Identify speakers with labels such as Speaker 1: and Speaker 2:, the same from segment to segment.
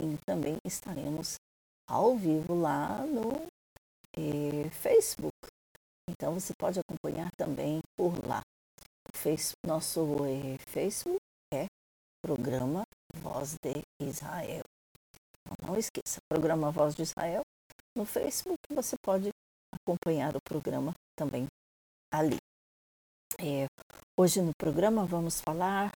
Speaker 1: pouquinho também estaremos ao vivo lá no eh, Facebook. Então você pode acompanhar também por lá. Nosso eh, Facebook é Programa Voz de Israel. Então, não esqueça, Programa Voz de Israel no Facebook. Você pode acompanhar o programa também ali. É, hoje no programa vamos falar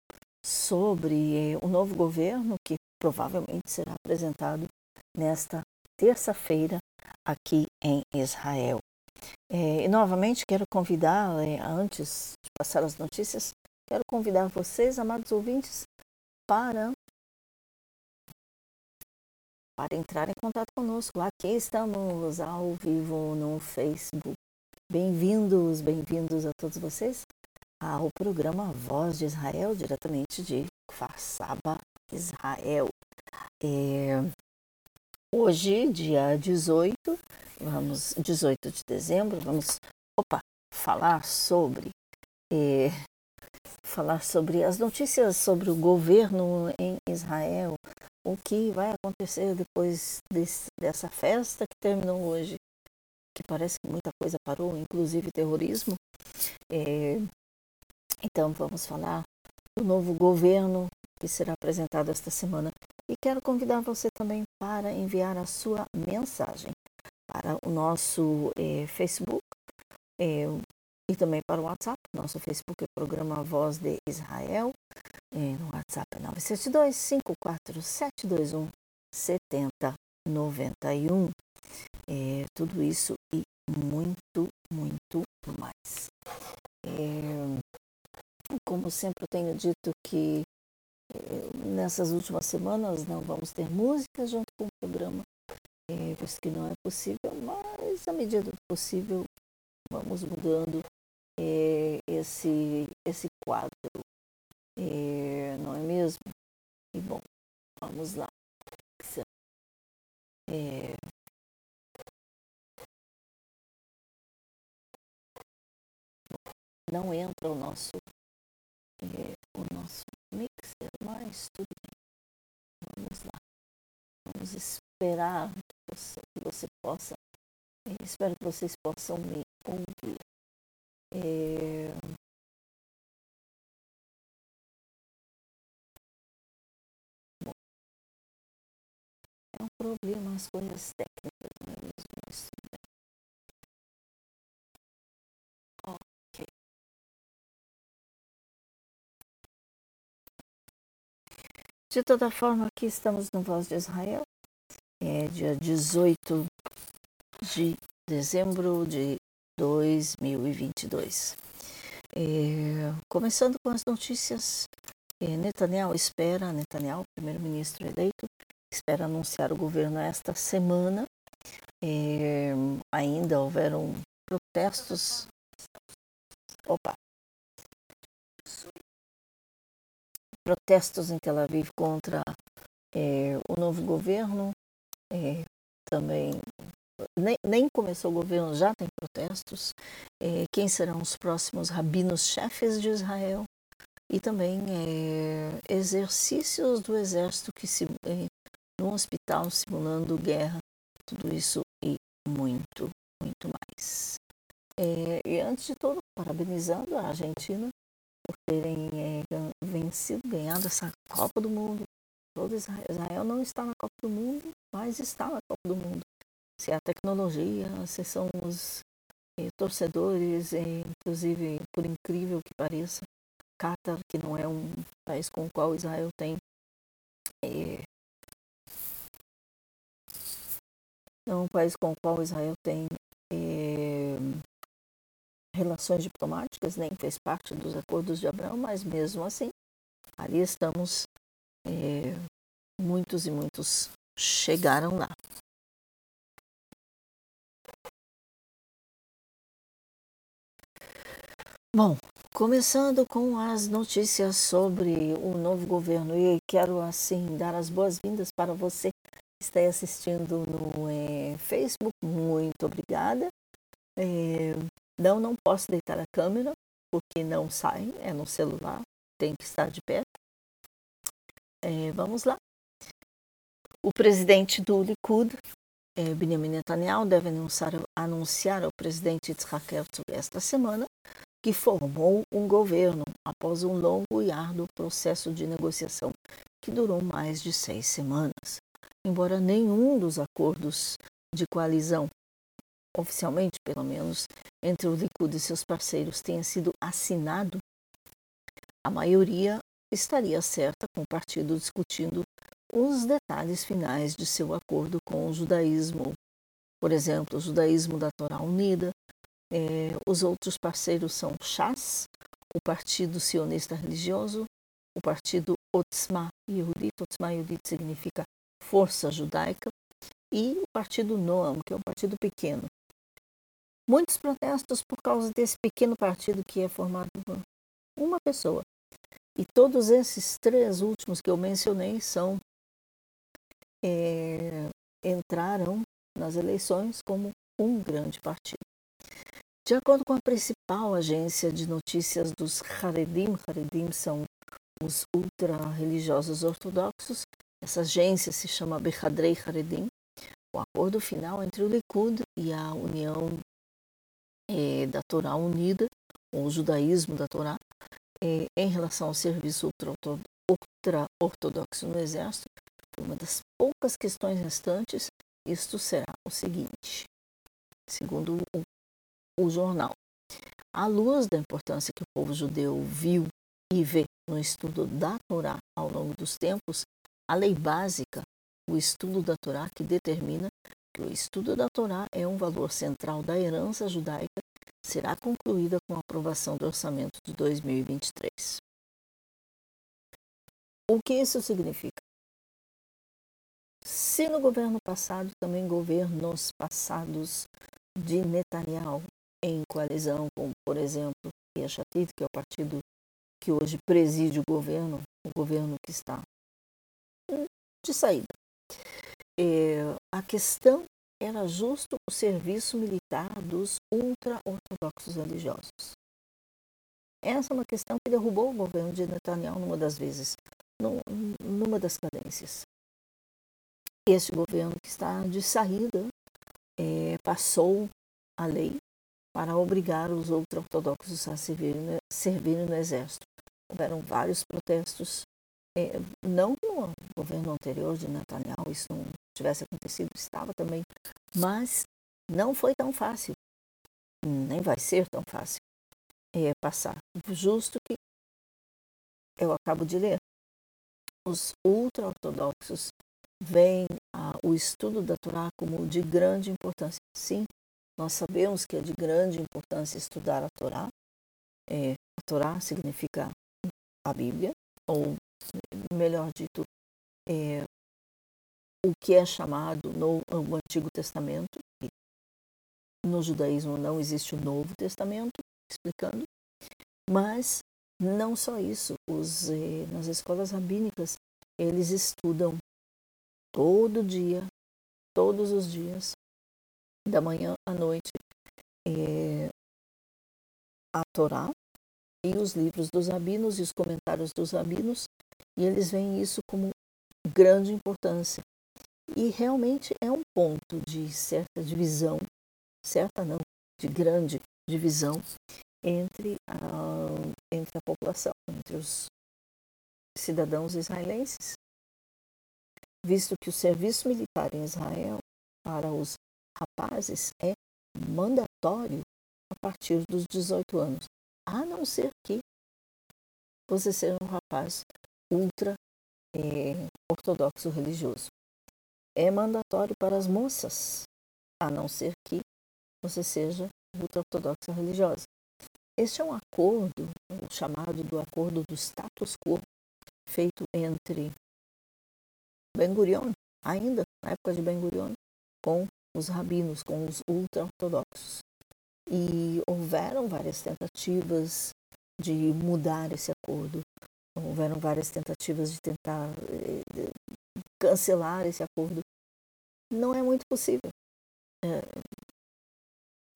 Speaker 1: sobre é, o novo governo que provavelmente será apresentado nesta terça-feira aqui em Israel. É, e novamente quero convidar, é, antes de passar as notícias, quero convidar vocês, amados ouvintes, para para entrar em contato conosco. Aqui estamos ao vivo no Facebook. Bem-vindos, bem-vindos a todos vocês ao programa Voz de Israel, diretamente de Kfar Saba, Israel. É, hoje, dia 18, vamos, 18 de dezembro, vamos opa, falar sobre é, falar sobre as notícias sobre o governo em Israel, o que vai acontecer depois desse, dessa festa que terminou hoje, que parece que muita coisa parou, inclusive terrorismo. É, então vamos falar do novo governo que será apresentado esta semana. E quero convidar você também para enviar a sua mensagem para o nosso é, Facebook é, e também para o WhatsApp. Nosso Facebook é Programa Voz de Israel. É, no WhatsApp é 972 54721 7091. É, tudo isso e muito, muito mais. É, como sempre eu tenho dito que é, nessas últimas semanas não vamos ter música junto com o programa, é, visto que não é possível, mas à medida do possível vamos mudando é, esse, esse quadro, é, não é mesmo? E bom, vamos lá. É, não entra o nosso é, o nosso mixer, mas tudo bem. Vamos lá. Vamos esperar que você, que você possa. É, espero que vocês possam me ouvir. É... Bom, é um problema as coisas técnicas, De toda forma, aqui estamos no Voz de Israel, é dia 18 de dezembro de 2022. É, começando com as notícias, é, Netanyahu espera, Netanyahu, primeiro-ministro eleito, espera anunciar o governo esta semana. É, ainda houveram protestos. Opa! Protestos em Tel Aviv contra é, o novo governo, é, também nem, nem, começou o governo, já tem protestos. É, quem serão os próximos rabinos-chefes de Israel? E também é, exercícios do exército que se é, no hospital simulando guerra, tudo isso e muito, muito mais. É, e antes de tudo, parabenizando a Argentina por terem é, vencido, ganhado essa Copa do Mundo. Todo Israel, não está na Copa do Mundo, mas está na Copa do Mundo se é a tecnologia, se são os eh, torcedores, eh, inclusive, por incrível que pareça, Qatar, que não é um país com o qual Israel tem eh, é um país com o qual Israel tem eh, relações diplomáticas, nem fez parte dos acordos de Abraão, mas mesmo assim, ali estamos, eh, muitos e muitos chegaram lá. Bom, começando com as notícias sobre o novo governo, e quero assim dar as boas-vindas para você que está assistindo no é, Facebook. Muito obrigada. É, não, não posso deitar a câmera porque não sai, é no celular, tem que estar de pé. É, vamos lá. O presidente do Likud, é, Benjamin Netanyahu, deve anunciar, anunciar ao presidente Yitzhak Herzog esta semana que formou um governo após um longo e árduo processo de negociação que durou mais de seis semanas. Embora nenhum dos acordos de coalizão, oficialmente pelo menos, entre o Likud e seus parceiros tenha sido assinado, a maioria estaria certa com o partido discutindo os detalhes finais de seu acordo com o judaísmo. Por exemplo, o judaísmo da Torá Unida. É, os outros parceiros são Shas, o Partido Sionista Religioso, o Partido Otzma Yehudit. Otzma Yehudit significa Força Judaica. E o Partido Noam, que é um partido pequeno. Muitos protestos por causa desse pequeno partido que é formado por uma pessoa. E todos esses três últimos que eu mencionei são é, entraram nas eleições como um grande partido. De acordo com a principal agência de notícias dos Haredim, Haredim são os ultra-religiosos ortodoxos, essa agência se chama Behadrei Haredim, o acordo final entre o Likud e a União é, da Torá Unida, ou o judaísmo da Torá, é, em relação ao serviço ultra-ortodoxo no Exército, uma das poucas questões restantes, isto será o seguinte, segundo o, o jornal. À luz da importância que o povo judeu viu e vê no estudo da Torá ao longo dos tempos, a lei básica, o estudo da Torá, que determina que o estudo da Torá é um valor central da herança judaica, será concluída com a aprovação do orçamento de 2023. O que isso significa? Se no governo passado, também governos passados de Netanyahu em coalizão com, por exemplo, Yeshatid, que é o partido que hoje preside o governo, o governo que está de saída. É, a questão era justo o serviço militar dos ultra-ortodoxos religiosos. Essa é uma questão que derrubou o governo de Netanyahu numa das vezes, numa das cadências. Este governo que está de saída é, passou a lei para obrigar os ultra-ortodoxos a servirem, servirem no exército. Houveram vários protestos, é, não no governo anterior de Netanyahu, isso não tivesse acontecido, estava também, mas não foi tão fácil, nem vai ser tão fácil é, passar. Justo que eu acabo de ler, os ultra-ortodoxos vem ah, o estudo da Torá como de grande importância. Sim, nós sabemos que é de grande importância estudar a Torá. É, a Torá significa a Bíblia, ou melhor dito, é, o que é chamado no, no Antigo Testamento. No judaísmo não existe o Novo Testamento, explicando, mas não só isso, os, eh, nas escolas rabínicas eles estudam todo dia, todos os dias, da manhã à noite, é, a Torá e os livros dos rabinos e os comentários dos rabinos, e eles veem isso como grande importância. E realmente é um ponto de certa divisão, certa não, de grande divisão entre a, entre a população, entre os cidadãos israelenses visto que o serviço militar em Israel para os rapazes é mandatório a partir dos 18 anos, a não ser que você seja um rapaz ultra é, ortodoxo religioso. É mandatório para as moças, a não ser que você seja ultra ortodoxa religiosa. Este é um acordo, o chamado do acordo do status quo, feito entre Ben Gurion, ainda na época de Ben Gurion, com os rabinos, com os ultra-ortodoxos. E houveram várias tentativas de mudar esse acordo, houveram várias tentativas de tentar eh, cancelar esse acordo. Não é muito possível. É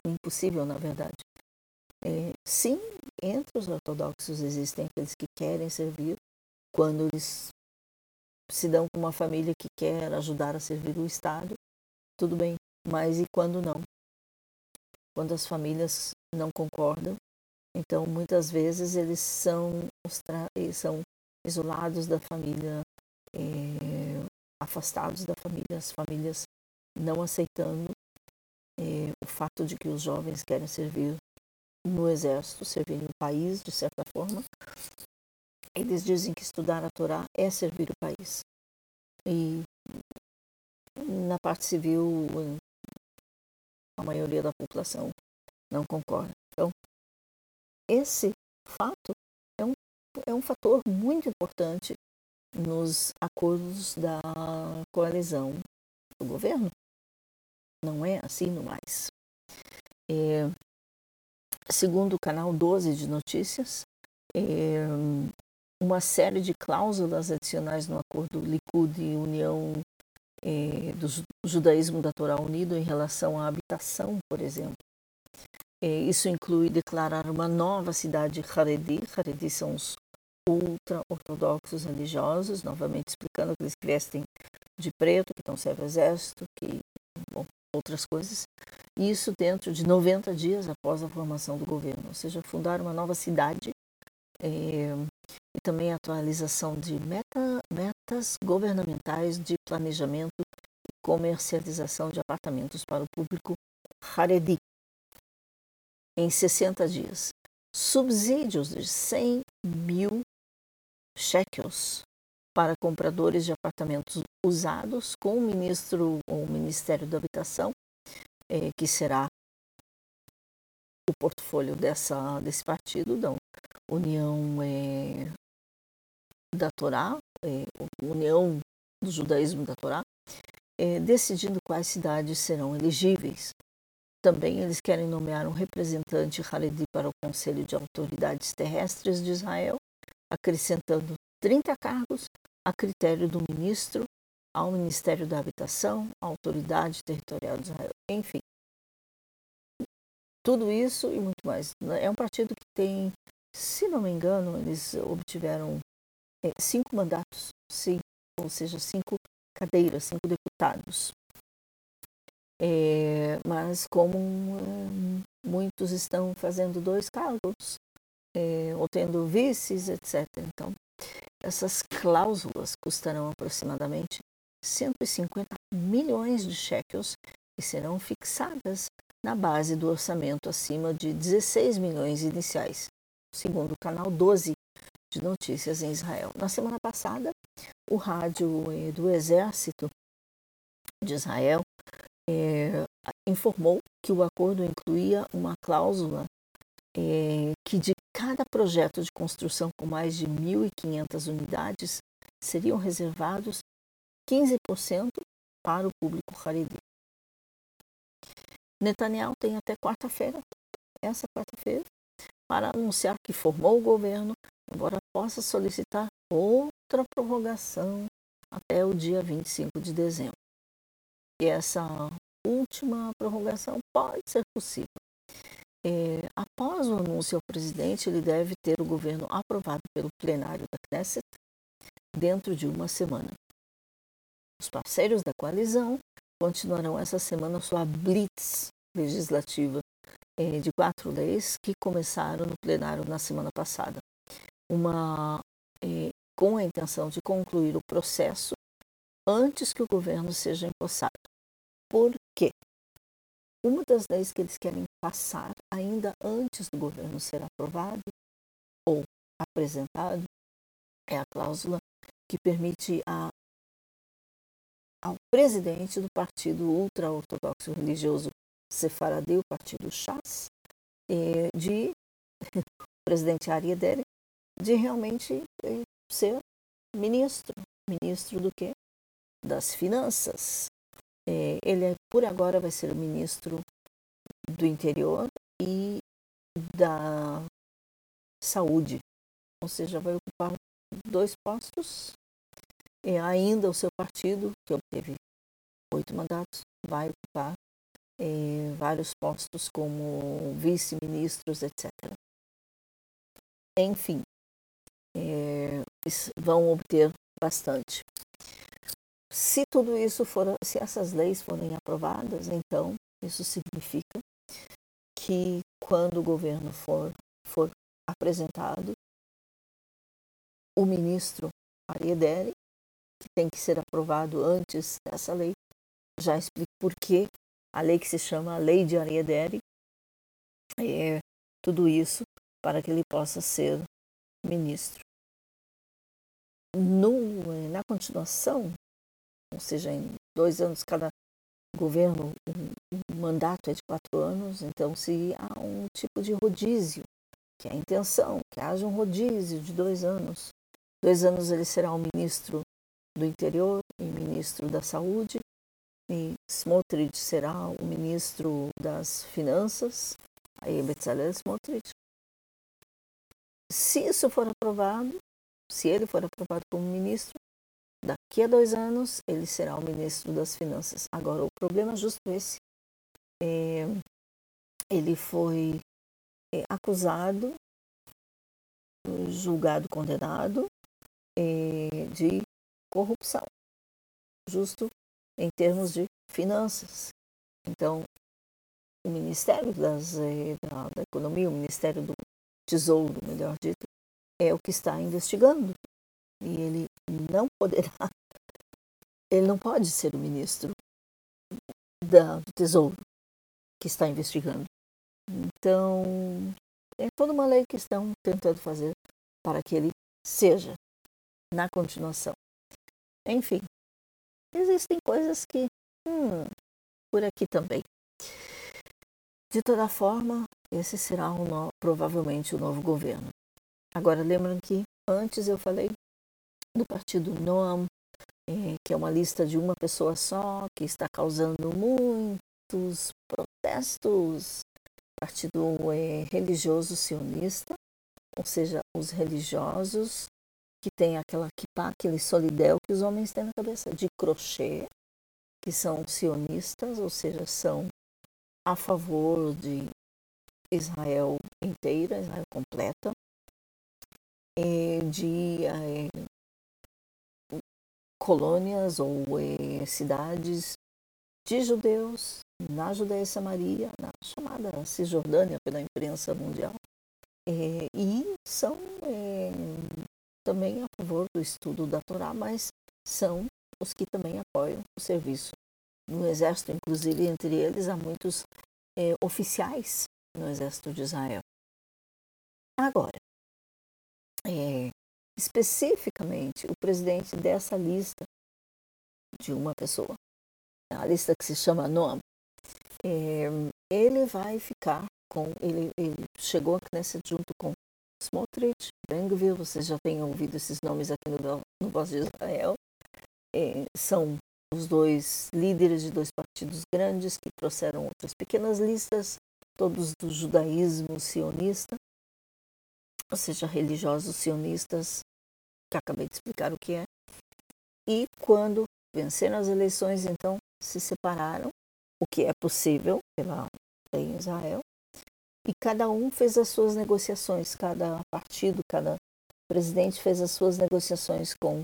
Speaker 1: impossível, na verdade. É, sim, entre os ortodoxos existem aqueles que querem servir quando eles se dão com uma família que quer ajudar a servir o Estado, tudo bem, mas e quando não? Quando as famílias não concordam, então muitas vezes eles são, são isolados da família, é, afastados da família, as famílias não aceitando é, o fato de que os jovens querem servir no exército, servir o país de certa forma. Eles dizem que estudar a Torá é servir o país. E na parte civil, a maioria da população não concorda. Então, esse fato é um, é um fator muito importante nos acordos da coalizão do governo. Não é assim no mais. É, segundo o canal 12 de notícias, é, uma série de cláusulas adicionais no acordo Likud e União é, do Judaísmo da Torá Unido em relação à habitação, por exemplo. É, isso inclui declarar uma nova cidade Haredi. Haredi são os ultra-ortodoxos religiosos, novamente explicando que eles vestem de preto, que estão servem ao exército, que bom, outras coisas. Isso dentro de 90 dias após a formação do governo, ou seja, fundar uma nova cidade é, e também a atualização de meta, metas governamentais de planejamento e comercialização de apartamentos para o público Haredi em 60 dias. Subsídios de 100 mil shekels para compradores de apartamentos usados com o ministro ou o Ministério da Habitação, é, que será o portfólio dessa, desse partido, da União é, da Torá, é, União do Judaísmo da Torá, decidindo quais cidades serão elegíveis. Também eles querem nomear um representante Haredi para o Conselho de Autoridades Terrestres de Israel, acrescentando 30 cargos a critério do ministro, ao Ministério da Habitação, à Autoridade Territorial de Israel, enfim. Tudo isso e muito mais. É um partido que tem, se não me engano, eles obtiveram é, cinco mandatos, sim, ou seja, cinco cadeiras, cinco deputados. É, mas como é, muitos estão fazendo dois cargos, é, ou tendo vices, etc. Então, essas cláusulas custarão aproximadamente 150 milhões de shekels e serão fixadas na base do orçamento acima de 16 milhões iniciais, segundo o canal 12 de notícias em Israel. Na semana passada, o rádio eh, do Exército de Israel é, informou que o acordo incluía uma cláusula é, que de cada projeto de construção com mais de 1.500 unidades seriam reservados 15% para o público Haredi. Netanyahu tem até quarta-feira, essa quarta-feira, para anunciar que formou o governo, embora possa solicitar outra prorrogação até o dia 25 de dezembro. E essa última prorrogação pode ser possível é, após o anúncio ao presidente, ele deve ter o governo aprovado pelo plenário da Knesset dentro de uma semana. Os parceiros da coalizão continuarão essa semana sua blitz legislativa é, de quatro leis que começaram no plenário na semana passada, uma é, com a intenção de concluir o processo antes que o governo seja empossado. Por quê? Uma das leis que eles querem passar ainda antes do governo ser aprovado ou apresentado é a cláusula que permite a, ao presidente do partido ultra-ortodoxo religioso sefaradeu, partido Chas, de presidente Ariadere, de realmente é, ser ministro. Ministro do quê? Das finanças. É, ele, é, por agora, vai ser o ministro do interior e da saúde, ou seja, vai ocupar dois postos. E ainda o seu partido, que obteve oito mandatos, vai ocupar é, vários postos como vice-ministros, etc. Enfim, é, vão obter bastante. Se tudo isso for, se essas leis forem aprovadas, então isso significa que quando o governo for, for apresentado, o ministro Ariedere, que tem que ser aprovado antes dessa lei, já explico por que a lei que se chama Lei de Ariedere, é tudo isso para que ele possa ser ministro. No, na continuação, ou seja, em dois anos cada governo, o mandato é de quatro anos, então se há um tipo de rodízio, que é a intenção, que haja um rodízio de dois anos. Dois anos ele será o ministro do interior e ministro da saúde, e Smotrich será o ministro das finanças, aí Bezalel Smotrich. Se isso for aprovado, se ele for aprovado como ministro, daqui a dois anos ele será o ministro das finanças. Agora, o problema é justo esse. É, ele foi é, acusado, julgado, condenado é, de corrupção, justo em termos de finanças. Então, o Ministério das, é, da, da Economia, o Ministério do Tesouro, melhor dito, é o que está investigando. E ele não poderá, ele não pode ser o ministro da, do Tesouro que está investigando. Então, é toda uma lei que estão tentando fazer para que ele seja na continuação. Enfim, existem coisas que, hum, por aqui também. De toda forma, esse será no, provavelmente o novo governo. Agora, lembram que antes eu falei do partido Noam, é, que é uma lista de uma pessoa só, que está causando muitos protestos. Partido é, religioso sionista, ou seja, os religiosos que têm aquela kippah, aquele solidel que os homens têm na cabeça, de crochê, que são sionistas, ou seja, são a favor de Israel inteira, Israel completa, de é, colônias ou cidades de judeus na Judéia Samaria, na chamada Cisjordânia pela imprensa mundial, é, e são é, também a favor do estudo da Torá, mas são os que também apoiam o serviço no exército, inclusive entre eles há muitos é, oficiais no exército de Israel. Agora, é, especificamente o presidente dessa lista de uma pessoa, a lista que se chama NOAM, é, ele vai ficar com, ele, ele chegou a Knesset junto com Smotrich, Ben-Gvir, vocês já têm ouvido esses nomes aqui no, no Voz de Israel, é, são os dois líderes de dois partidos grandes que trouxeram outras pequenas listas, todos do judaísmo sionista, ou seja, religiosos sionistas, que acabei de explicar o que é. E quando venceram as eleições, então se separaram, o que é possível pela lei em Israel, e cada um fez as suas negociações, cada partido, cada presidente fez as suas negociações com,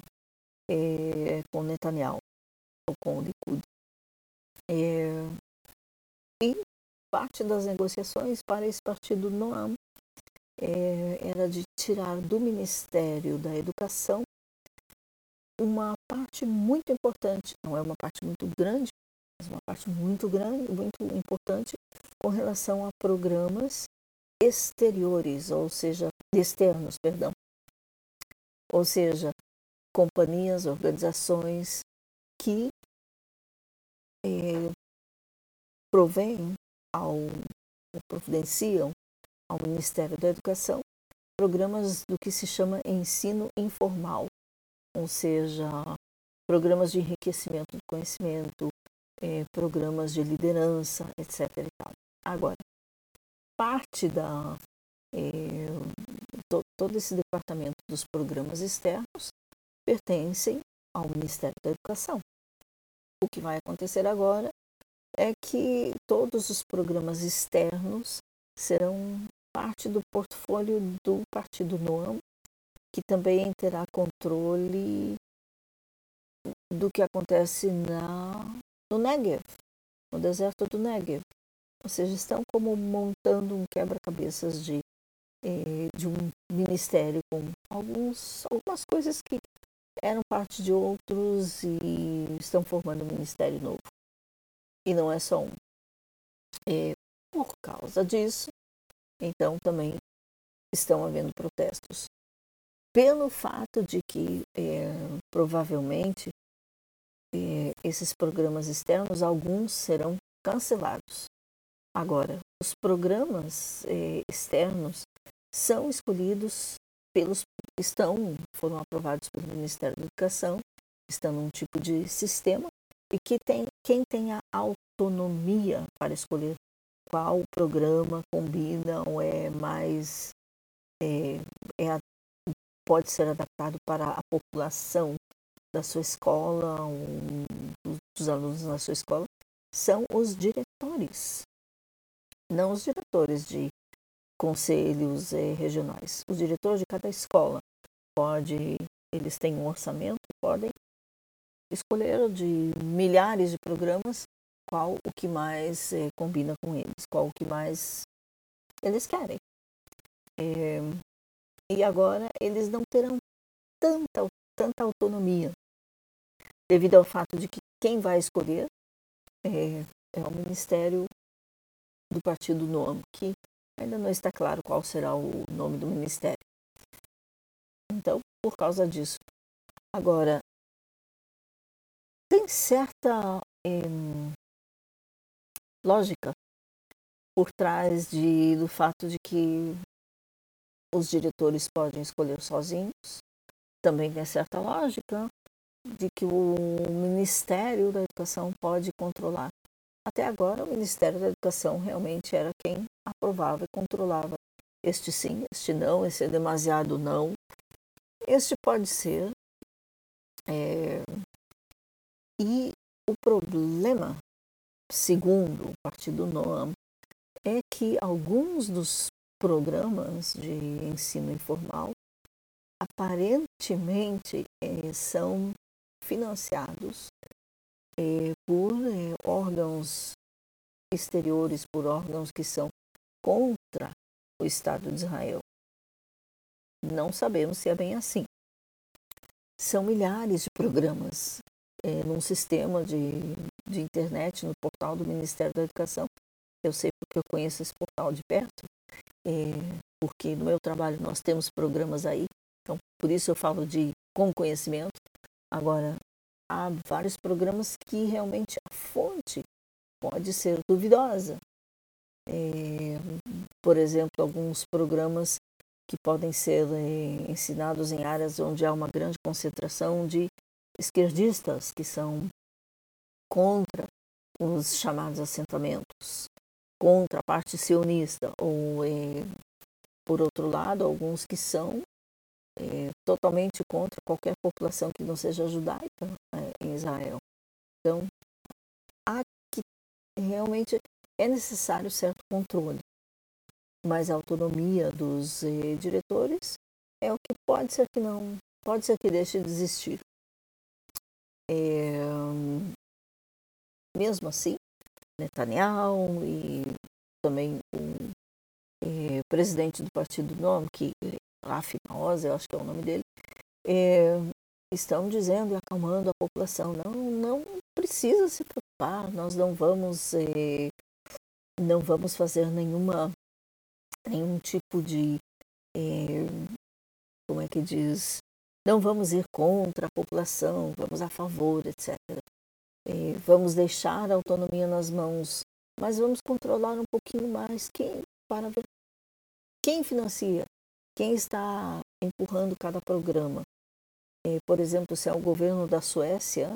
Speaker 1: eh, com Netanyahu ou com o Likud. Eh, e parte das negociações para esse partido Noam é, era de tirar do Ministério da Educação uma parte muito importante, não é uma parte muito grande, mas uma parte muito grande, muito importante com relação a programas exteriores, ou seja, externos, perdão. Ou seja, companhias, organizações que é, provêm ao providenciam ao Ministério da Educação programas do que se chama ensino informal, ou seja, programas de enriquecimento do conhecimento, eh, programas de liderança, etc. Agora, parte da eh, to, todo esse departamento dos programas externos pertencem ao Ministério da Educação. O que vai acontecer agora é que todos os programas externos serão parte do portfólio do Partido Noam, que também terá controle do que acontece na, no Negev, no deserto do Negev. Ou seja, estão como montando um quebra-cabeças de, eh, de um ministério com alguns, algumas coisas que eram parte de outros e estão formando um ministério novo. E não é só um. E, por causa disso, então também estão havendo protestos. Pelo fato de que é, provavelmente é, esses programas externos, alguns serão cancelados. Agora, os programas é, externos são escolhidos pelos estão foram aprovados pelo Ministério da Educação, estão num tipo de sistema e que tem quem tem a autonomia para escolher qual programa combina ou é mais é, é, pode ser adaptado para a população da sua escola, um, dos alunos na sua escola, são os diretores, não os diretores de conselhos eh, regionais. Os diretores de cada escola pode, eles têm um orçamento, podem escolher de milhares de programas qual o que mais eh, combina com eles, qual o que mais eles querem. É, e agora eles não terão tanta, tanta autonomia, devido ao fato de que quem vai escolher é, é o Ministério do Partido Novo, que ainda não está claro qual será o nome do ministério. Então, por causa disso. Agora, tem certa lógica por trás de, do fato de que os diretores podem escolher sozinhos. Também tem certa lógica de que o Ministério da Educação pode controlar. Até agora, o Ministério da Educação realmente era quem aprovava e controlava este sim, este não, esse é demasiado não. Este pode ser. É... E o problema segundo o Partido Noam, é que alguns dos programas de ensino informal aparentemente é, são financiados é, por é, órgãos exteriores, por órgãos que são contra o Estado de Israel. Não sabemos se é bem assim. São milhares de programas é, num sistema de, de internet, no portal do Ministério da Educação. Eu sei porque eu conheço esse portal de perto, é, porque no meu trabalho nós temos programas aí, então por isso eu falo de com conhecimento. Agora, há vários programas que realmente a fonte pode ser duvidosa. É, por exemplo, alguns programas que podem ser é, ensinados em áreas onde há uma grande concentração de esquerdistas que são contra os chamados assentamentos, contra a parte sionista, ou, é, por outro lado, alguns que são é, totalmente contra qualquer população que não seja judaica é, em Israel. Então, há que realmente é necessário certo controle, mas a autonomia dos eh, diretores é o que pode ser que não, pode ser que deixe de existir. É, mesmo assim, Netanyahu e também o é, presidente do partido Nome, que Raf Maoz, eu acho que é o nome dele, é, estão dizendo e acalmando a população, não, não precisa se preocupar, nós não vamos é, não vamos fazer nenhuma nenhum tipo de é, como é que diz não vamos ir contra a população, vamos a favor, etc. É, vamos deixar a autonomia nas mãos, mas vamos controlar um pouquinho mais quem para ver quem financia, quem está empurrando cada programa. É, por exemplo, se é o governo da Suécia,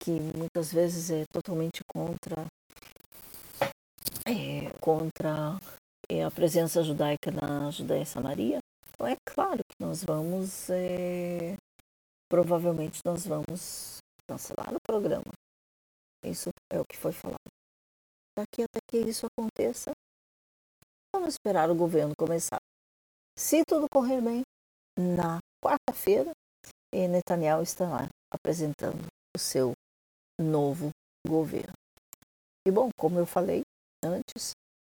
Speaker 1: que muitas vezes é totalmente contra é, contra é, a presença judaica na Judéia Samaria, então é claro que nós vamos, é, provavelmente nós vamos cancelar o programa. Isso é o que foi falado. Daqui até que isso aconteça, vamos esperar o governo começar. Se tudo correr bem, na quarta-feira, Netanyahu estará apresentando o seu novo governo. E bom, como eu falei antes,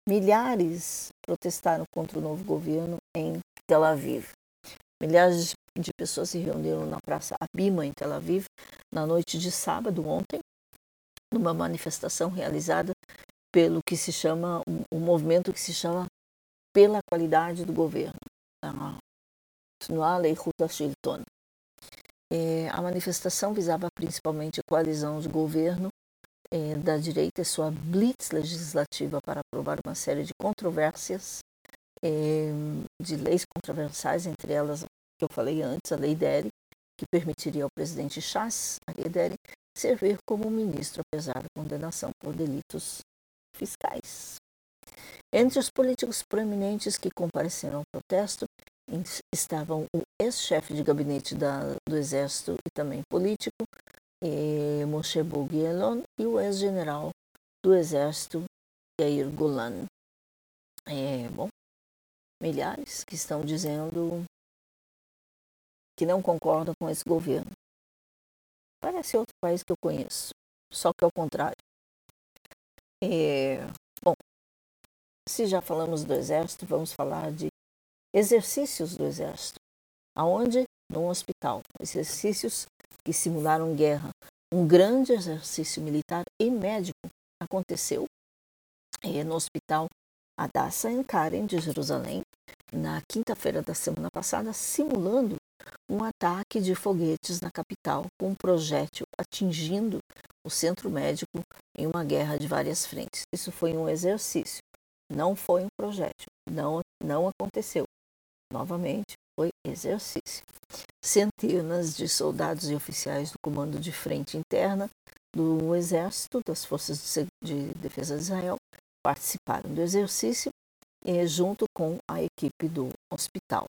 Speaker 1: milhares protestaram contra o novo governo em Tel Aviv. Milhares de pessoas se reuniram na Praça Abima, em Tel Aviv, na noite de sábado, ontem, numa manifestação realizada pelo que se chama, um, movimento que se chama Pela Qualidade do Governo, a Tnuá Leihuta Shilton. É, a manifestação visava principalmente a coalizão de governo é, da direita e sua blitz legislativa para aprovar uma série de controvérsias, é, de leis controversiais, entre elas que eu falei antes, a Lei Dere, que permitiria ao presidente Chas, a Lei Dere, servir como ministro, apesar da condenação por delitos fiscais. Entre os políticos proeminentes que compareceram ao protesto estavam o ex-chefe de gabinete da, do Exército e também político, eh, Moshe Bogielon, e o ex-general do Exército, Yair Golan. É, bom, milhares que estão dizendo que não concordam com esse governo. Parece outro país que eu conheço, só que é o contrário. É, bom, se já falamos do Exército, vamos falar de exercícios do Exército. Aonde? Num hospital. Exercícios que simularam guerra. Um grande exercício militar e médico aconteceu é, no Hospital Adassa em Karen, de Jerusalém, na quinta-feira da semana passada, simulando um ataque de foguetes na capital com um projétil atingindo o centro médico em uma guerra de várias frentes. Isso foi um exercício, não foi um projétil, não, não aconteceu. Novamente, foi exercício. Centenas de soldados e oficiais do Comando de Frente Interna do Exército, das Forças de Defesa de Israel, participaram do exercício eh, junto com a equipe do hospital.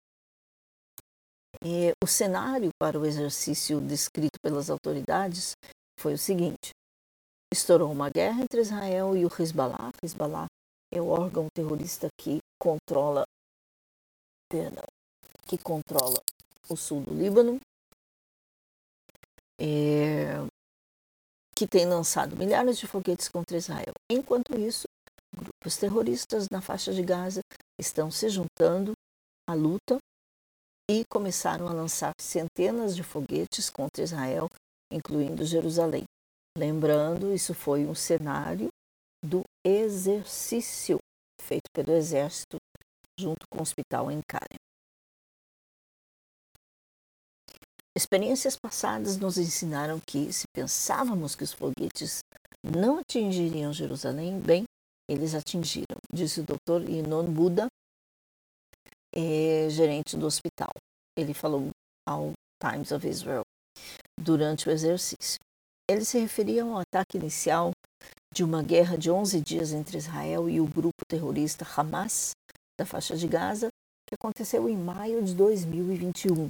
Speaker 1: O cenário para o exercício descrito pelas autoridades foi o seguinte: estourou uma guerra entre Israel e o Hezbollah. Hezbollah é o órgão terrorista que controla, perdão, que controla o sul do Líbano, é, que tem lançado milhares de foguetes contra Israel. Enquanto isso, grupos terroristas na faixa de Gaza estão se juntando à luta e começaram a lançar centenas de foguetes contra Israel, incluindo Jerusalém. Lembrando, isso foi um cenário do exercício feito pelo exército junto com o hospital em Karen. Experiências passadas nos ensinaram que, se pensávamos que os foguetes não atingiriam Jerusalém, bem, eles atingiram, disse o Dr. Inon Buda, é, gerente do hospital. Ele falou ao Times of Israel durante o exercício. Ele se referia ao ataque inicial de uma guerra de 11 dias entre Israel e o grupo terrorista Hamas da faixa de Gaza, que aconteceu em maio de 2021.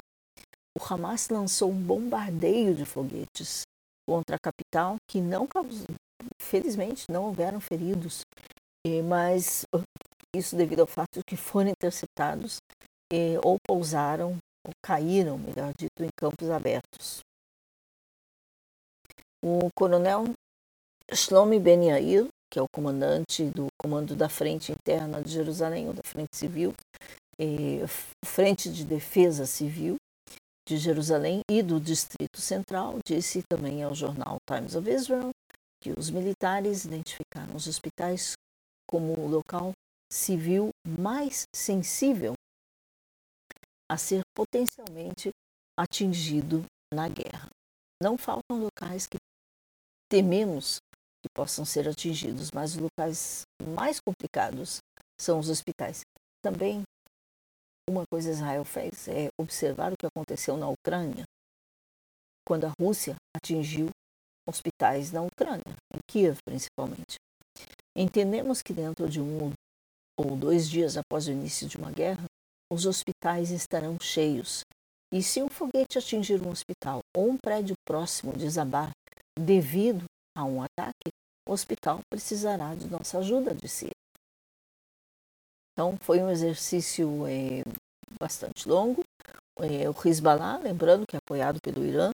Speaker 1: O Hamas lançou um bombardeio de foguetes contra a capital que não causou, felizmente não houveram feridos, mas isso devido ao fato de que foram interceptados ou pousaram ou caíram, melhor dito, em campos abertos. O coronel Shlomi Ben Yair, que é o comandante do Comando da Frente Interna de Jerusalém, ou da Frente Civil, Frente de Defesa Civil de Jerusalém e do Distrito Central, disse também ao jornal Times of Israel que os militares identificaram os hospitais como o local civil mais sensível a ser potencialmente atingido na guerra. Não faltam locais que tememos que possam ser atingidos, mas os locais mais complicados são os hospitais. Também uma coisa Israel fez é observar o que aconteceu na Ucrânia, quando a Rússia atingiu hospitais na Ucrânia, em Kiev principalmente. Entendemos que dentro de um ou dois dias após o início de uma guerra, os hospitais estarão cheios. E se um foguete atingir um hospital ou um prédio próximo desabar devido a um ataque, o hospital precisará de nossa ajuda, disse Então, foi um exercício é, bastante longo. É, o Hezbollah, lembrando que é apoiado pelo Irã,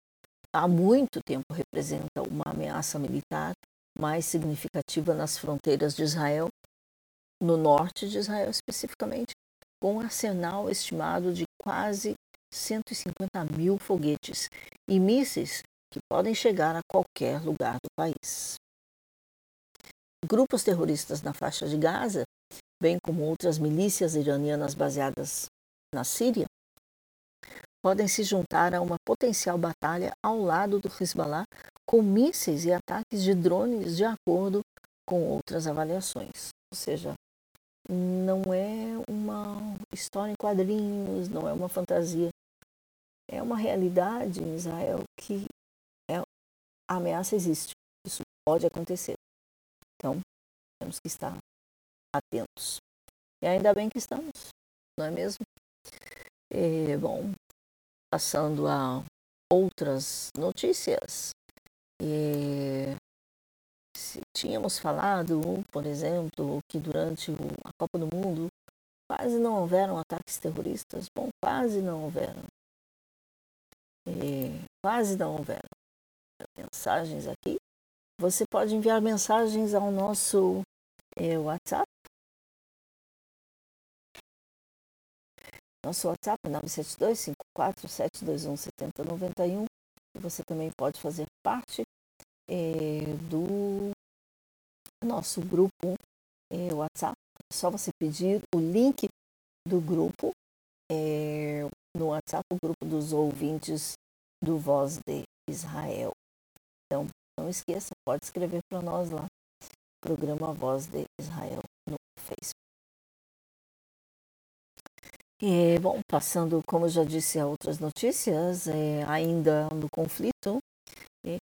Speaker 1: há muito tempo representa uma ameaça militar mais significativa nas fronteiras de Israel, no norte de Israel especificamente, com um arsenal estimado de quase 150 mil foguetes e mísseis que podem chegar a qualquer lugar do país. Grupos terroristas na faixa de Gaza, bem como outras milícias iranianas baseadas na Síria, podem se juntar a uma potencial batalha ao lado do Hezbollah com mísseis e ataques de drones de acordo com outras avaliações. Ou seja, não é uma história em quadrinhos, não é uma fantasia. É uma realidade em Israel que é, a ameaça existe. Isso pode acontecer. Então, temos que estar atentos. E ainda bem que estamos, não é mesmo? É, bom, passando a outras notícias. É, tínhamos falado, por exemplo, que durante a Copa do Mundo quase não houveram ataques terroristas. Bom, quase não houveram. É, quase não houveram. Mensagens aqui. Você pode enviar mensagens ao nosso é, WhatsApp. Nosso WhatsApp é 972 7091 E você também pode fazer parte é, do nosso grupo é, WhatsApp. É só você pedir o link do grupo é, no WhatsApp, o grupo dos ouvintes do Voz de Israel. Então, não esqueça, pode escrever para nós lá, programa Voz de Israel no Facebook. E, bom, passando, como já disse, a outras notícias, é, ainda no conflito, é,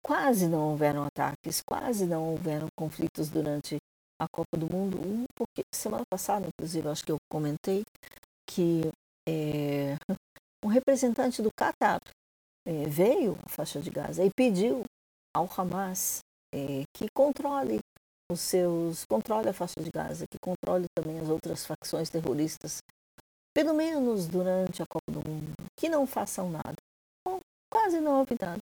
Speaker 1: quase não houveram ataques, quase não houveram conflitos durante a Copa do Mundo. Porque semana passada, inclusive, acho que eu comentei que é, um representante do Qatar é, veio à faixa de Gaza e pediu ao Hamas é, que controle os seus, controle a faixa de Gaza, que controle também as outras facções terroristas, pelo menos durante a Copa do Mundo, que não façam nada. Bom, quase não houve nada.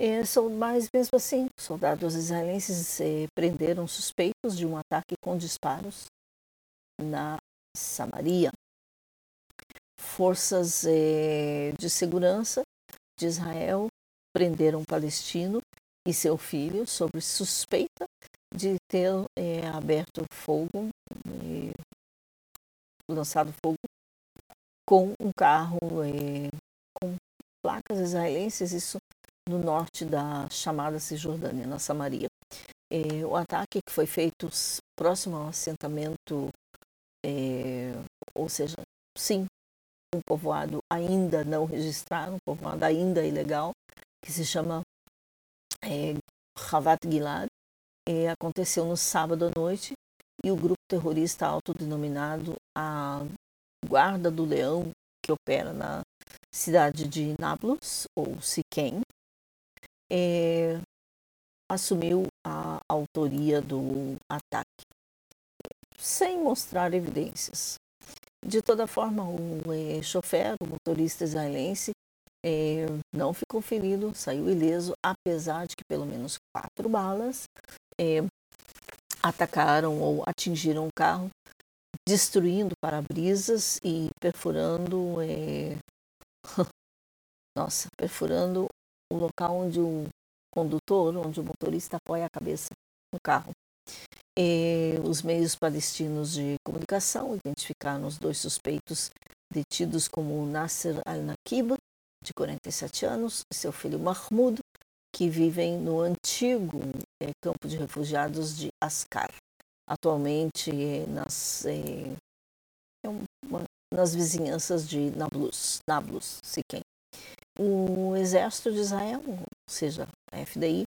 Speaker 1: É, mais mesmo assim, soldados israelenses eh, prenderam suspeitos de um ataque com disparos na Samaria. Forças eh, de segurança de Israel prenderam um palestino e seu filho sobre suspeita de ter aberto fogo, lançado fogo com um carro com placas israelenses, isso no norte da chamada Cisjordânia, na Samaria. É, o ataque que foi feito próximo ao assentamento, é, ou seja, sim, um povoado ainda não registrado, um povoado ainda ilegal, que se chama é, Havat Gilad, é, aconteceu no sábado à noite e o grupo terrorista autodenominado a Guarda do Leão, que opera na cidade de Nablus, ou Siquém, é, assumiu a autoria do ataque, sem mostrar evidências. De toda forma, o é, chofer, o motorista israelense, é, não ficou ferido, saiu ileso, apesar de que pelo menos quatro balas é, atacaram ou atingiram o carro, destruindo para-brisas e perfurando, é, nossa, perfurando o local onde o condutor, onde o motorista apoia a cabeça no carro. E os meios palestinos de comunicação identificaram os dois suspeitos detidos como Nasser al-Nakib, de 47 anos, e seu filho Mahmoud, que vivem no antigo é, campo de refugiados de Ascar, atualmente é, nas, é, uma, nas vizinhanças de Nablus, Nablus, Siquém o exército de Israel, ou seja, a FDI,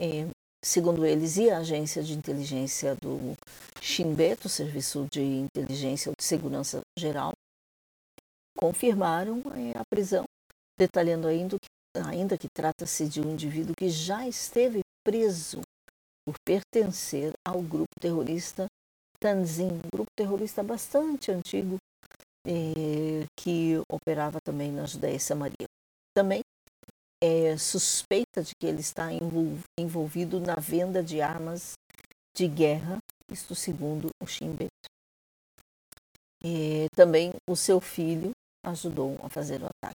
Speaker 1: é, segundo eles, e a agência de inteligência do Shin Bet, o Serviço de Inteligência ou de Segurança Geral, confirmaram é, a prisão, detalhando ainda que, ainda que trata-se de um indivíduo que já esteve preso por pertencer ao grupo terrorista Tanzim, um grupo terrorista bastante antigo é, que operava também na Judéia e Samaria. Também é, suspeita de que ele está envolvido na venda de armas de guerra, isto segundo o Shin Bet. E também o seu filho ajudou a fazer o ataque.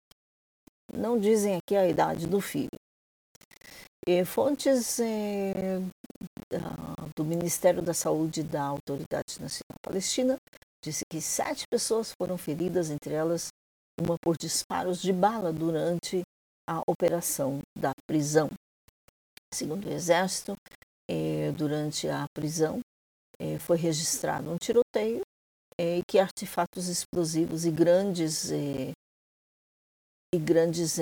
Speaker 1: Não dizem aqui a idade do filho. E fontes é, do Ministério da Saúde da Autoridade Nacional Palestina disse que sete pessoas foram feridas, entre elas uma por disparos de bala durante a operação da prisão. Segundo o Exército, é, durante a prisão é, foi registrado um tiroteio é, que artefatos explosivos e grandes e grandes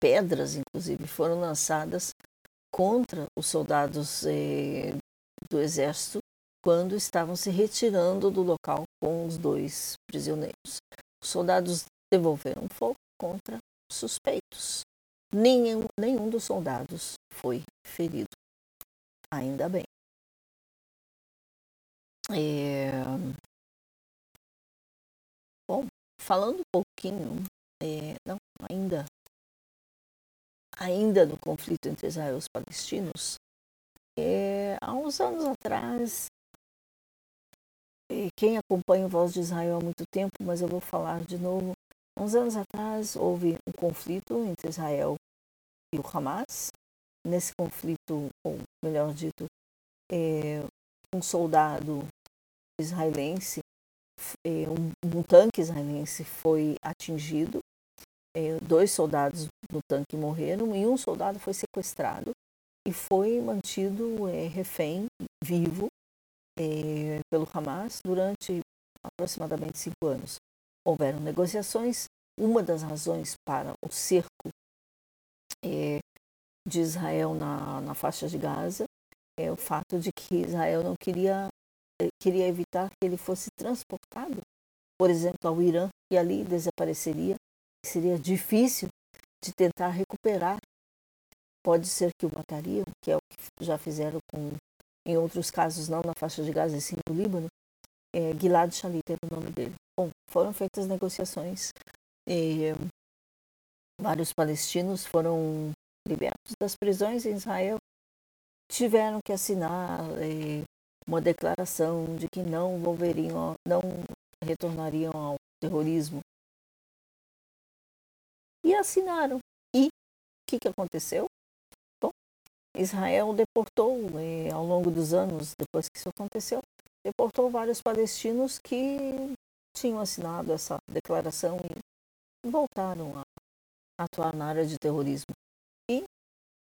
Speaker 1: pedras, inclusive, foram lançadas contra os soldados do exército quando estavam se retirando do local com os dois prisioneiros. Os soldados devolveram fogo contra suspeitos. Nenhum, nenhum dos soldados foi ferido. Ainda bem. É... Bom, falando um pouquinho, é... não, ainda, ainda no conflito entre Israel e os palestinos, é... há uns anos atrás, quem acompanha o Voz de Israel há muito tempo, mas eu vou falar de novo, uns anos atrás houve um conflito entre Israel e o Hamas. Nesse conflito, ou melhor dito, é, um soldado israelense, é, um, um, tanque israelense foi atingido, é, dois soldados do tanque morreram e um soldado foi sequestrado e foi mantido é, refém, vivo, é, pelo Hamas durante aproximadamente cinco anos. Houveram negociações. Uma das razões para o cerco é, de Israel na, na faixa de Gaza é o fato de que Israel não queria, é, queria evitar que ele fosse transportado, por exemplo, ao Irã, e ali desapareceria. Seria difícil de tentar recuperar. Pode ser que o matariam, que é o que já fizeram com, em outros casos, não na faixa de Gaza, e sim no Líbano. É, Gilad Shalit era o nome dele. Bom, foram feitas negociações e vários palestinos foram libertos das prisões em Israel. Tiveram que assinar eh, uma declaração de que não volveriam, não retornariam ao terrorismo. E assinaram. E o que, que aconteceu? Israel deportou, eh, ao longo dos anos, depois que isso aconteceu, deportou vários palestinos que tinham assinado essa declaração e voltaram a atuar na área de terrorismo. E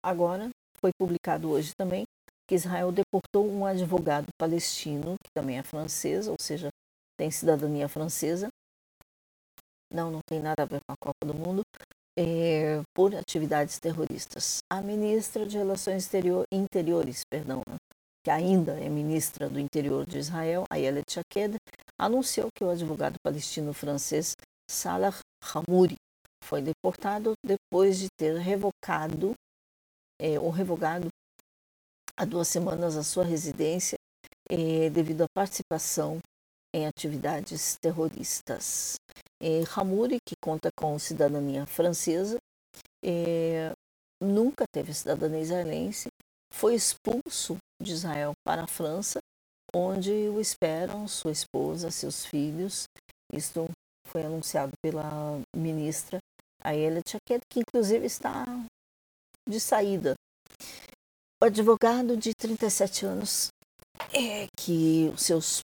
Speaker 1: agora foi publicado hoje também que Israel deportou um advogado palestino, que também é francês, ou seja, tem cidadania francesa. Não, não tem nada a ver com a Copa do Mundo, é, por atividades terroristas. A ministra de Relações Exterior, Interiores, perdão, né, que ainda é ministra do Interior de Israel, Ayelet Shaked, anunciou que o advogado palestino francês Salah Hamouri foi deportado depois de ter revocado é, ou revogado há duas semanas a sua residência é, devido à participação em atividades terroristas. É, Hamouri, que conta com cidadania francesa, é, nunca teve cidadania israelense, foi expulso de Israel para a França onde o esperam sua esposa, seus filhos. Isto foi anunciado pela ministra Ayelet Shaked, que inclusive está de saída. O advogado de 37 anos, é que seus,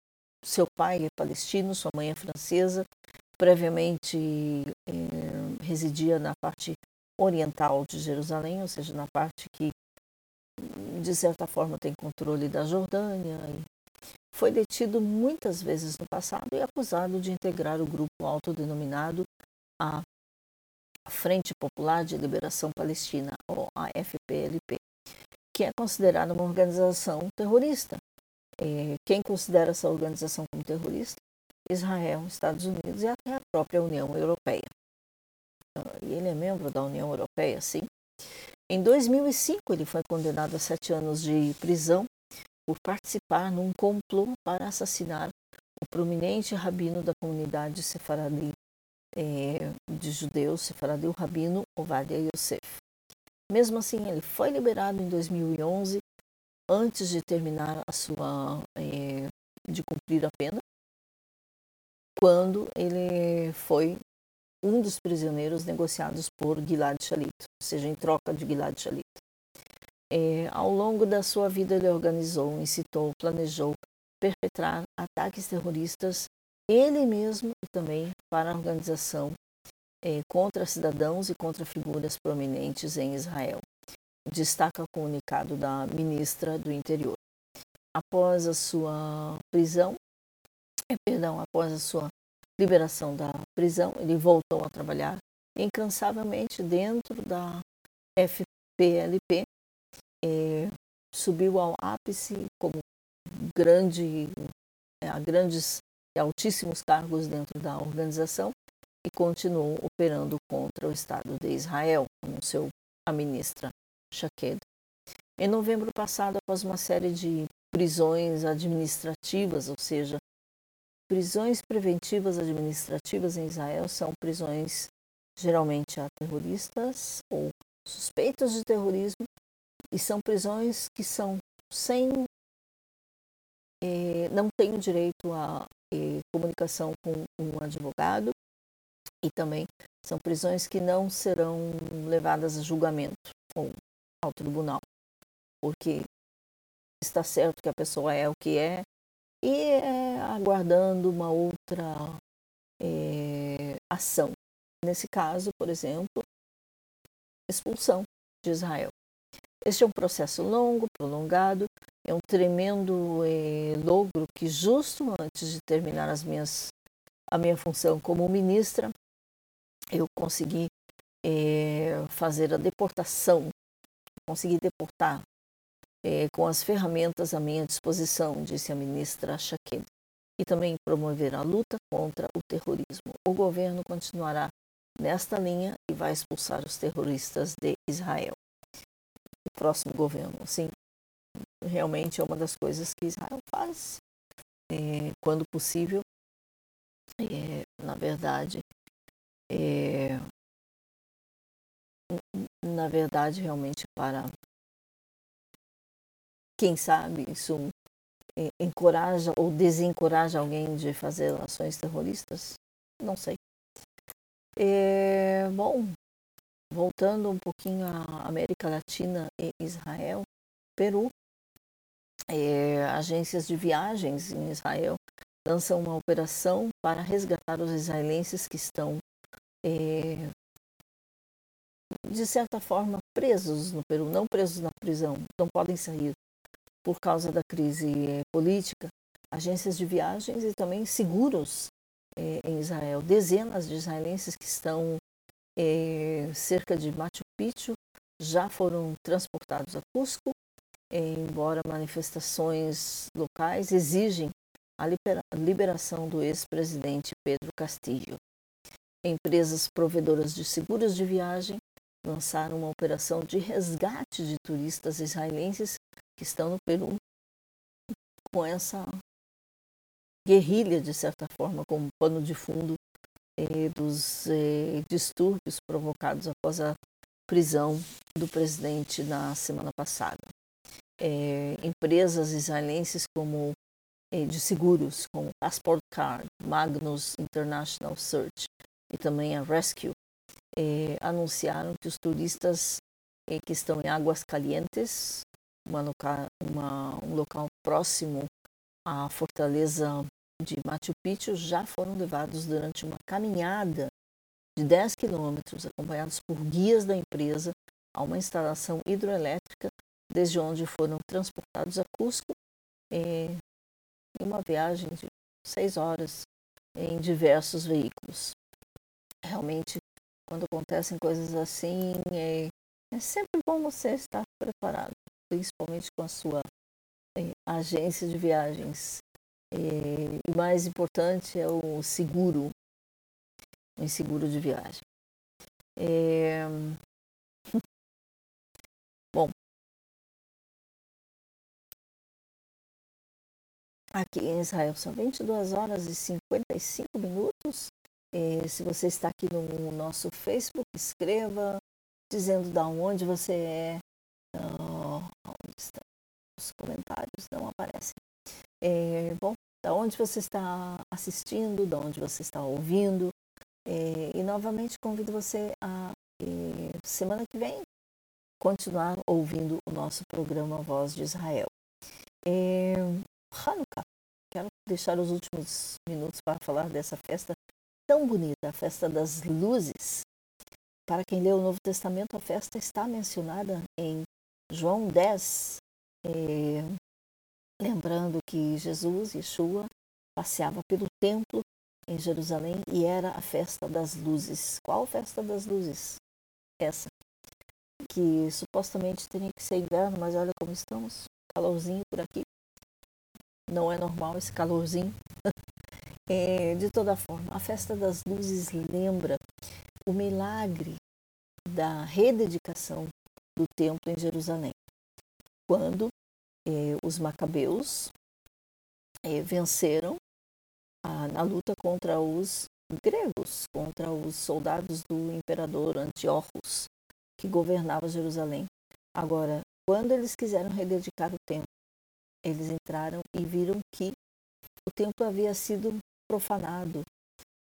Speaker 1: seu pai é palestino, sua mãe é francesa, previamente é, residia na parte oriental de Jerusalém, ou seja, na parte que de certa forma tem controle da Jordânia foi detido muitas vezes no passado e acusado de integrar o grupo autodenominado a Frente Popular de Liberação Palestina, ou AFPLP, que é considerada uma organização terrorista. É, quem considera essa organização como terrorista? Israel, Estados Unidos e até a própria União Europeia. Ah, e ele é membro da União Europeia, sim. Em 2005, ele foi condenado a sete anos de prisão por participar num complô para assassinar o prominente rabino da comunidade sefaradi é, de judeus, sefaradi, o rabino Ovadia Yosef. Mesmo assim, ele foi liberado em 2011, antes de terminar a sua é, de cumprir a pena, quando ele foi um dos prisioneiros negociados por Gilad Shalit, ou seja, em troca de Gilad Shalit. É, ao longo da sua vida, ele organizou, incitou, planejou perpetrar ataques terroristas, ele mesmo e também para a organização é, contra cidadãos e contra figuras prominentes em Israel. Destaca comunicado da ministra do Interior. Após a sua prisão, é, perdão, após a sua liberação da prisão, ele voltou a trabalhar incansavelmente dentro da FPLP, é, subiu ao ápice como grande, é, a grandes e altíssimos cargos dentro da organização e continuou operando contra o Estado de Israel, anunciou a ministra Em novembro passado, após uma série de prisões administrativas, ou seja, prisões preventivas administrativas em Israel são prisões geralmente a terroristas ou suspeitos de terrorismo e são prisões que são sem eh, não têm direito a eh, comunicação com um advogado e também são prisões que não serão levadas a julgamento ao tribunal, porque está certo que a pessoa é o que é e é aguardando uma outra é, ação. Nesse caso, por exemplo, expulsão de Israel. Este é um processo longo, prolongado, é um tremendo é, logro que justo antes de terminar as minhas, a minha função como ministra, eu consegui é, fazer a deportação, consegui deportar é, com as ferramentas à minha disposição, disse a ministra Shaked, e também promover a luta contra o terrorismo. O governo continuará nesta linha e vai expulsar os terroristas de Israel. O próximo governo, sim, realmente é uma das coisas que Israel faz é, quando possível. É, na verdade, é, na verdade, realmente para quem sabe isso encoraja ou desencoraja alguém de fazer ações terroristas? Não sei. É, bom, voltando um pouquinho à América Latina e Israel, Peru, é, agências de viagens em Israel lançam uma operação para resgatar os israelenses que estão, é, de certa forma, presos no Peru, não presos na prisão, não podem sair por causa da crise eh, política, agências de viagens e também seguros eh, em Israel. Dezenas de israelenses que estão eh, cerca de Machu Picchu já foram transportados a Cusco, embora manifestações locais exigem a liberação do ex-presidente Pedro Castillo. Empresas provedoras de seguros de viagem lançaram uma operação de resgate de turistas israelenses que estão no Peru com essa guerrilha, de certa forma, como pano de fundo eh, dos eh, distúrbios provocados após a prisão do presidente na semana passada. Eh, empresas israelenses como eh, de seguros, como Passport Card, Magnus International Search e também a Rescue, eh, anunciaram que os turistas eh, que estão em Águas Calientes, uma loca, uma, um local próximo à fortaleza de Machu Picchu, já foram levados durante uma caminhada de 10 quilômetros, acompanhados por guias da empresa, a uma instalação hidroelétrica, desde onde foram transportados a Cusco em uma viagem de seis horas em diversos veículos. Realmente, quando acontecem coisas assim, é, é sempre bom você estar preparado principalmente com a sua é, agência de viagens. É, e mais importante é o seguro, o seguro de viagem. É... Bom, aqui em Israel são 22 horas e 55 minutos. É, se você está aqui no nosso Facebook, escreva dizendo da onde você é. Onde estão os comentários? Não aparecem. É, bom, da onde você está assistindo, da onde você está ouvindo. É, e novamente convido você a é, semana que vem continuar ouvindo o nosso programa Voz de Israel. É, Hanukkah. Quero deixar os últimos minutos para falar dessa festa tão bonita, a festa das luzes. Para quem lê o Novo Testamento, a festa está mencionada em João 10, é, lembrando que Jesus, Yeshua, passeava pelo templo em Jerusalém e era a festa das luzes. Qual festa das luzes? Essa. Que supostamente teria que ser inverno, mas olha como estamos. Calorzinho por aqui. Não é normal esse calorzinho. é, de toda forma, a festa das luzes lembra o milagre da rededicação do templo em Jerusalém. Quando eh, os macabeus eh, venceram a, na luta contra os gregos, contra os soldados do imperador Antíochos, que governava Jerusalém. Agora, quando eles quiseram rededicar o templo, eles entraram e viram que o templo havia sido profanado,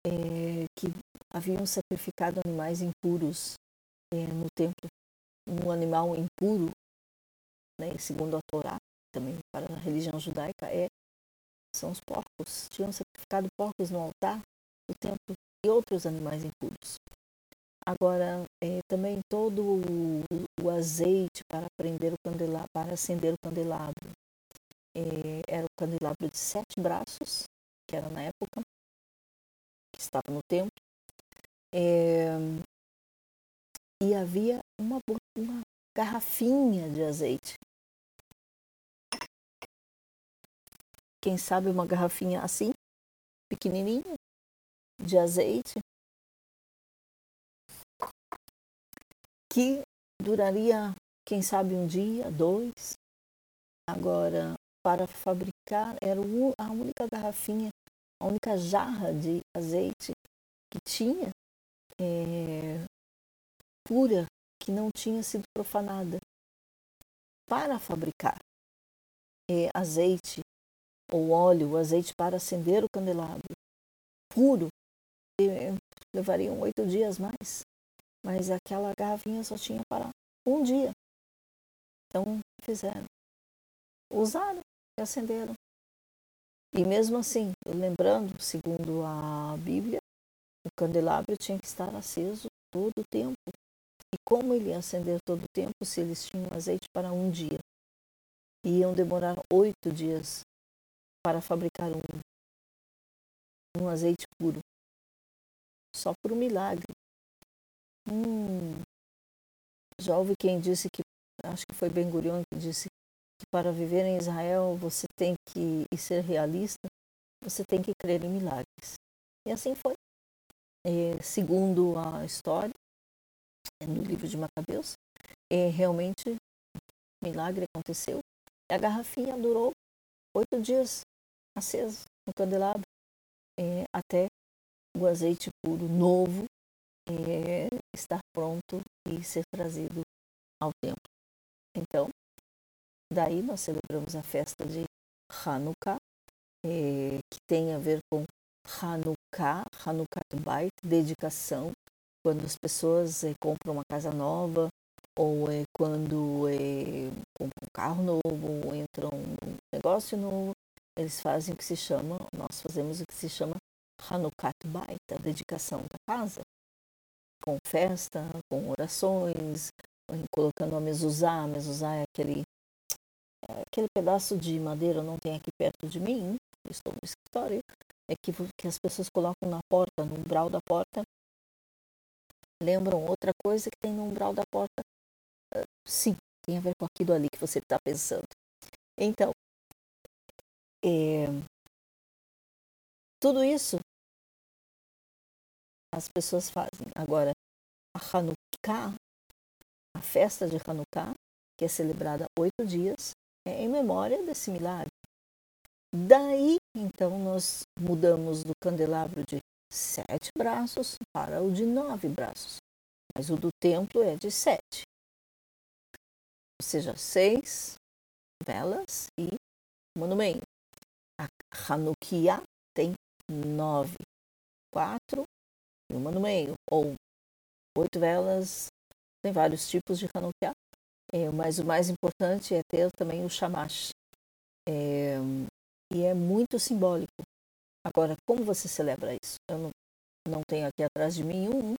Speaker 1: é, que haviam sacrificado animais impuros é, no templo. Um animal impuro, né, segundo a Torá, também para a religião judaica, é, são os porcos. Tinham sacrificado porcos no altar do templo e outros animais impuros. Agora, é, também todo o, o, azeite para prender o candelabro, para acender o candelabro, é, era o candelabro de sete braços, que era na época, que estava no templo. É, e havia uma, uma garrafinha de azeite. Quem sabe uma garrafinha assim, pequenininha, de azeite, que duraria, quem sabe, um dia, dois. Agora, para fabricar, era a única garrafinha, a única jarra de azeite que tinha é, pura, que não tinha sido profanada. Para fabricar é, azeite ou óleo, azeite para acender o candelabro, puro, é, levariam oito dias mais mas aquela garrafinha só tinha para um dia. Então fizeram, usaram e acenderam. E mesmo assim, lembrando, segundo a Bíblia, o candelabro tinha que estar aceso todo o tempo. E como ele ia acender todo o tempo se eles tinham azeite para um dia? Iam demorar oito dias para fabricar um, um azeite puro. Só por um milagre. Hum, já houve quem disse que, acho que foi Ben Gurion que disse que para viver em Israel você tem que ser realista, você tem que crer em milagres. E assim foi. É, segundo a história, é no livro de Macabeus, é, realmente milagre aconteceu. A garrafinha durou oito dias acesa no candelabro, até o azeite puro novo estar pronto e ser trazido ao templo. Então, daí nós celebramos a festa de Hanukkah, é, que tem a ver com Hanukkah, Hanukkah Bait, dedicação, quando as pessoas é, compram uma casa nova, ou é quando é, compram um carro novo, ou entram num negócio novo, eles fazem o que se chama, nós fazemos o que se chama Hanukkah Bait, a dedicação da casa com festa, com orações, colocando a mezuzá. A mezuzá é aquele, aquele pedaço de madeira, não tem aqui perto de mim, estou no escritório, é que, que as pessoas colocam na porta, no umbral da porta. Lembram outra coisa que tem no umbral da porta? Uh, sim, tem a ver com aquilo ali que você está pensando. Então, é, tudo isso as pessoas fazem. Agora, a Hanukkah, a festa de Hanukkah, que é celebrada oito dias, em memória desse milagre. Daí, então, nós mudamos do candelabro de sete braços para o de nove braços, mas o do templo é de sete. Ou seja, seis velas e uma no meio. A Hanukkah tem nove, quatro e uma no meio, ou oito velas. Tem vários tipos de Hanukkah, é, mas o mais importante é ter também o shamash. É, e é muito simbólico. Agora, como você celebra isso? Eu não, não tenho aqui atrás de mim um,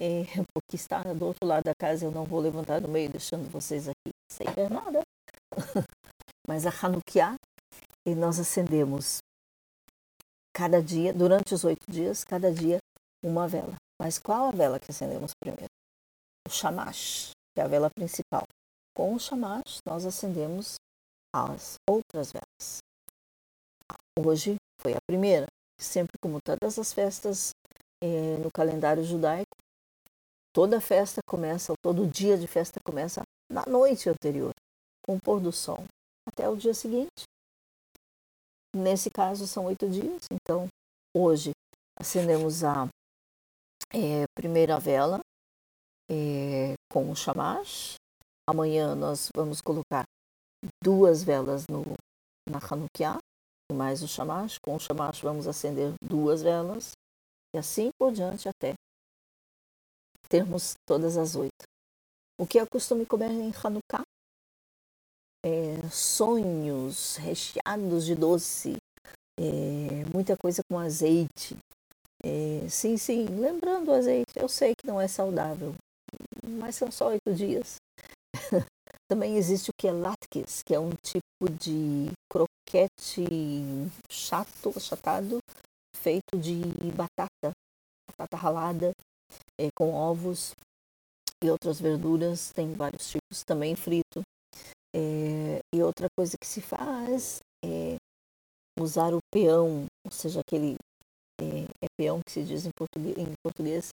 Speaker 1: é, porque está do outro lado da casa, eu não vou levantar no meio, deixando vocês aqui sem ver nada. Mas a Hanukkah, e nós acendemos cada dia, durante os oito dias, cada dia uma vela. Mas qual a vela que acendemos primeiro? O shamash, que é a vela principal. Com o shamash, nós acendemos as outras velas. Hoje foi a primeira. Sempre como todas as festas eh, no calendário judaico, toda festa começa, todo dia de festa começa na noite anterior, com o pôr do sol, até o dia seguinte. Nesse caso são oito dias, então hoje acendemos a é, primeira vela é, com o chamash. Amanhã nós vamos colocar duas velas no, na Hanukkah, e mais o chamash. Com o chamash vamos acender duas velas e assim por diante até termos todas as oito. O que é costume comer em Hanukkah? É, sonhos recheados de doce, é, muita coisa com azeite. É, sim, sim, lembrando o azeite, eu sei que não é saudável, mas são só oito dias. Também existe o que é que é um tipo de croquete chato, achatado, feito de batata, batata ralada, é, com ovos e outras verduras, tem vários tipos também frito. É, e outra coisa que se faz é usar o peão, ou seja, aquele é, é peão que se diz em português, em português,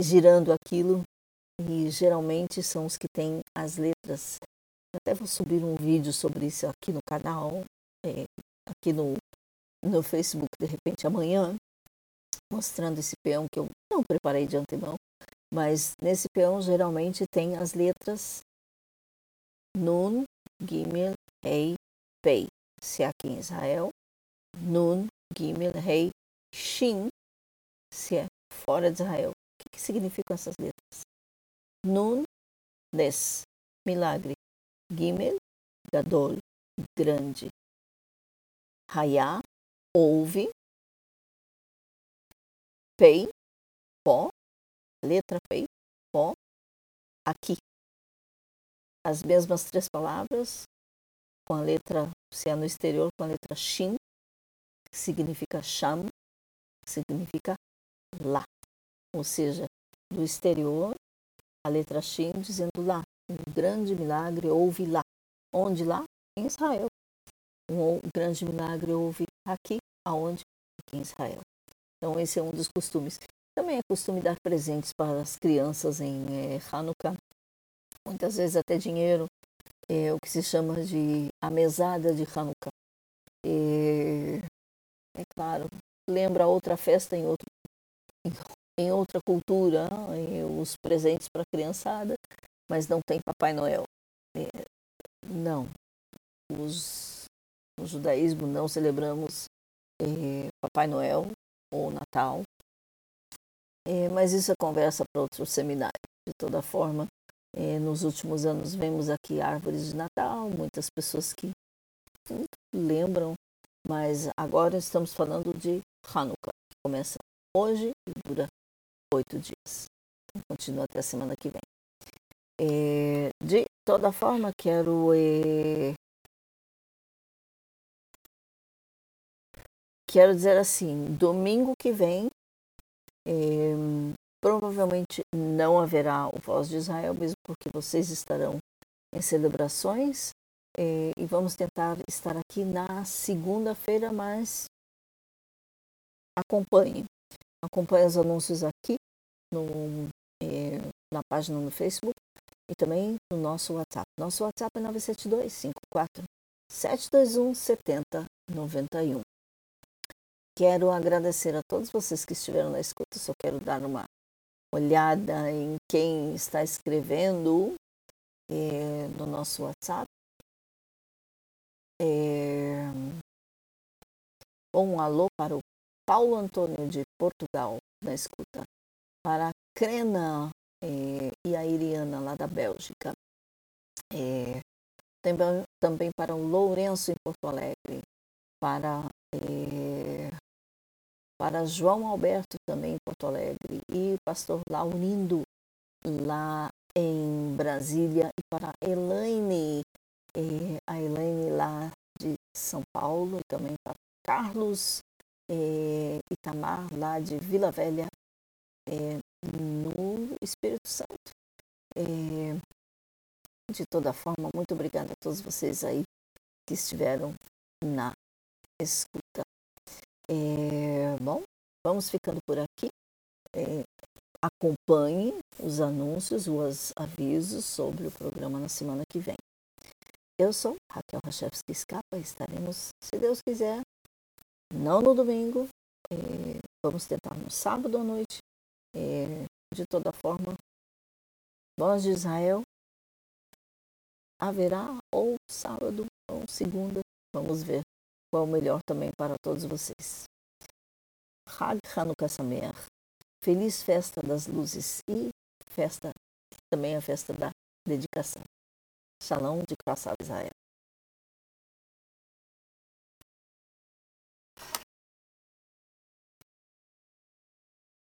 Speaker 1: girando aquilo e geralmente são os que têm as letras. Até vou subir um vídeo sobre isso aqui no canal, é, aqui no, no Facebook, de repente amanhã, mostrando esse peão que eu não preparei de antemão, mas nesse peão geralmente tem as letras Nun, Gimel, Rei, Pei. Se é aqui em Israel, Nun, Gimel, Rei, Shin, se é fora de Israel. O que, que significam essas letras? Nun, Nes, milagre. Gimel, Gadol, grande. Hayá, ouve. Pei, pó. Letra Pei, pó. Aqui. As mesmas três palavras, com a letra, se é no exterior, com a letra Shin, que significa Sham, significa lá. Ou seja, do exterior, a letra Shin dizendo lá. Um grande milagre houve lá. Onde lá? Em Israel. Um grande milagre houve aqui, aonde? Aqui em Israel. Então esse é um dos costumes. Também é costume dar presentes para as crianças em é, Hanukkah. Muitas vezes até dinheiro, é o que se chama de a mesada de Hanukkah. É, é claro, lembra outra festa em, outro, em outra cultura, os presentes para a criançada, mas não tem Papai Noel. Não. Os, no judaísmo não celebramos é, Papai Noel ou Natal, é, mas isso é conversa para outro seminário. De toda forma, é, nos últimos anos vemos aqui árvores de Natal, muitas pessoas que lembram mas agora estamos falando de Hanukkah, que começa hoje e dura oito dias. Continua até a semana que vem. É, de toda forma, quero é, quero dizer assim, domingo que vem é, provavelmente não haverá o Voz de Israel, mesmo porque vocês estarão em celebrações é, e vamos tentar estar aqui na segunda-feira, mas acompanhe. Acompanhe os anúncios aqui no, é, na página no Facebook e também no nosso WhatsApp. Nosso WhatsApp é 972 54 721 7091. Quero agradecer a todos vocês que estiveram na escuta. Só quero dar uma olhada em quem está escrevendo é, no nosso WhatsApp. É, um alô para o Paulo Antônio de Portugal na escuta, para a Crena é, e a Iriana lá da Bélgica, é, também, também para o Lourenço em Porto Alegre, para é, para João Alberto também em Porto Alegre e pastor Laurindo lá em Brasília e para Elaine, a Elaine lá de São Paulo, também para Carlos é, Itamar lá de Vila Velha é, no Espírito Santo. É, de toda forma, muito obrigada a todos vocês aí que estiveram na escuta. É, bom, vamos ficando por aqui. É, acompanhe os anúncios, os avisos sobre o programa na semana que vem. Eu sou Raquel Rachevski Escapa, estaremos, se Deus quiser, não no domingo, é, vamos tentar no sábado à noite. É, de toda forma, voz de Israel haverá ou sábado ou segunda, vamos ver qual é o melhor também para todos vocês. Hag Hanukkah Sameach, feliz festa das luzes e festa também a festa da dedicação. Shalom de Krassav Israel.